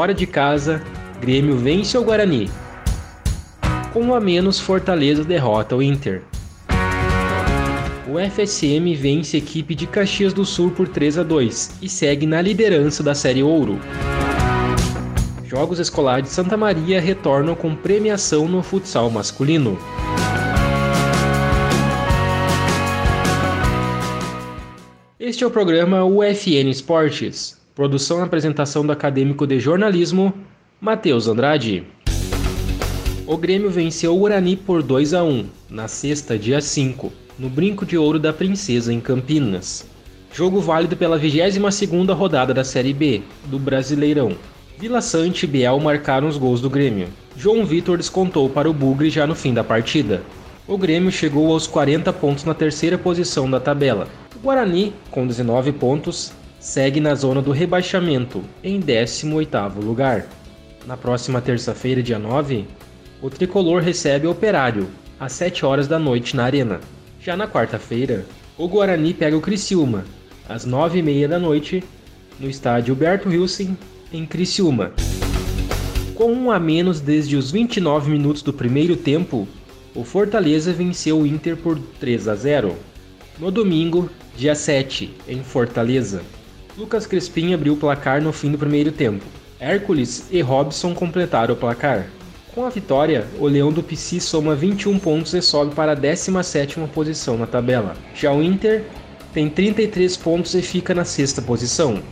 Fora de casa, Grêmio vence o Guarani. Com um a menos, Fortaleza derrota o Inter. O FSM vence a equipe de Caxias do Sul por 3 a 2 e segue na liderança da Série Ouro. Jogos Escolares de Santa Maria retornam com premiação no futsal masculino. Este é o programa UFN Esportes. Produção e apresentação do acadêmico de jornalismo, Matheus Andrade. O Grêmio venceu o Urani por 2 a 1 na sexta, dia 5, no Brinco de Ouro da Princesa em Campinas. Jogo válido pela 22ª rodada da Série B do Brasileirão. Vila Sante e Biel marcaram os gols do Grêmio. João Vitor descontou para o Bugre já no fim da partida. O Grêmio chegou aos 40 pontos na terceira posição da tabela. O Guarani, com 19 pontos, segue na zona do rebaixamento, em 18º lugar. Na próxima terça-feira, dia 9, o tricolor recebe o Operário, às 7 horas da noite na Arena. Já na quarta-feira, o Guarani pega o Criciúma, às 9h30 da noite, no estádio Berto Wilson, em Criciúma. Com um a menos desde os 29 minutos do primeiro tempo, o Fortaleza venceu o Inter por 3 a 0. No domingo, dia 7, em Fortaleza, Lucas Crespim abriu o placar no fim do primeiro tempo. Hércules e Robson completaram o placar. Com a vitória, o Leão do Pici soma 21 pontos e sobe para a 17ª posição na tabela. Já o Inter tem 33 pontos e fica na sexta posição.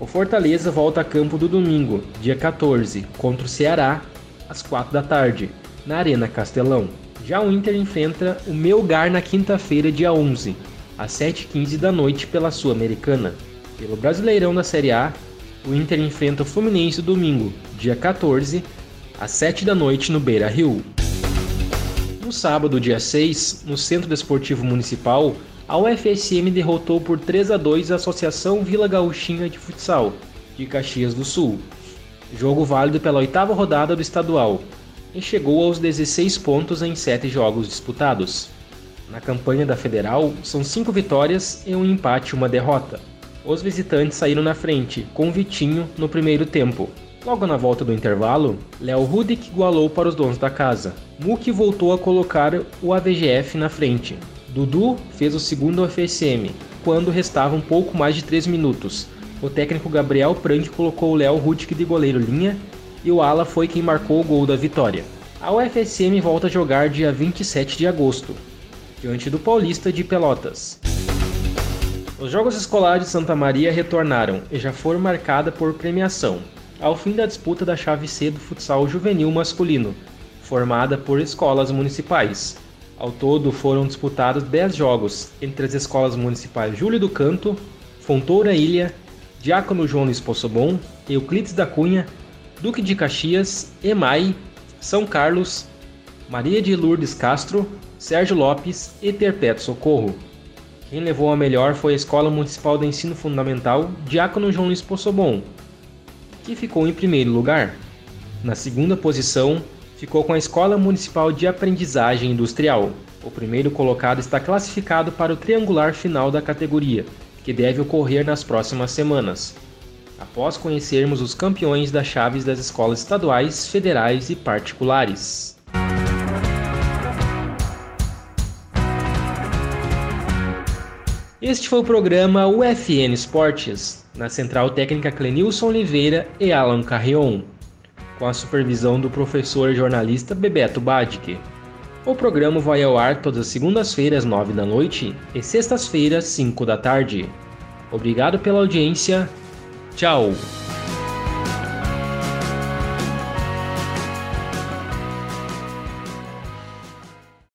O Fortaleza volta a campo do domingo, dia 14, contra o Ceará, às 4 da tarde, na Arena Castelão. Já o Inter enfrenta o Melgar na quinta-feira, dia 11, às 7h15 da noite pela Sul-Americana. Pelo Brasileirão da Série A, o Inter enfrenta o Fluminense domingo, dia 14, às 7 da noite no Beira Rio. No sábado, dia 6, no Centro Desportivo Municipal, a UFSM derrotou por 3 a 2 a Associação Vila Gauchinha de Futsal, de Caxias do Sul. Jogo válido pela oitava rodada do estadual, e chegou aos 16 pontos em 7 jogos disputados. Na campanha da Federal, são 5 vitórias e um empate e uma derrota. Os visitantes saíram na frente, com Vitinho no primeiro tempo. Logo na volta do intervalo, Léo Rudik igualou para os donos da casa. Muki voltou a colocar o AVGF na frente, Dudu fez o segundo FSM, quando restava um pouco mais de 3 minutos. O técnico Gabriel Prank colocou o Léo Rudick de goleiro linha e o Ala foi quem marcou o gol da vitória. A UFSM volta a jogar dia 27 de agosto, diante do Paulista de Pelotas. Os Jogos Escolares de Santa Maria retornaram e já foram marcada por premiação, ao fim da disputa da chave C do futsal juvenil masculino, formada por escolas municipais. Ao todo foram disputados 10 jogos entre as escolas municipais Júlio do Canto, Fontoura Ilha, Diácono João Luiz Possobon, Euclides da Cunha, Duque de Caxias, Emai, São Carlos, Maria de Lourdes Castro, Sérgio Lopes e Terpeto Socorro. Quem levou a melhor foi a Escola Municipal de Ensino Fundamental Diácono João Luiz Possobon, que ficou em primeiro lugar. Na segunda posição, ficou com a Escola Municipal de Aprendizagem Industrial. O primeiro colocado está classificado para o triangular final da categoria, que deve ocorrer nas próximas semanas. Após conhecermos os campeões das chaves das escolas estaduais, federais e particulares. Este foi o programa UFN Esportes, na Central Técnica Clenilson Oliveira e Alan Carrion com a supervisão do professor e jornalista Bebeto Badic. O programa vai ao ar todas as segundas-feiras, 9 da noite e sextas-feiras, 5 da tarde. Obrigado pela audiência. Tchau!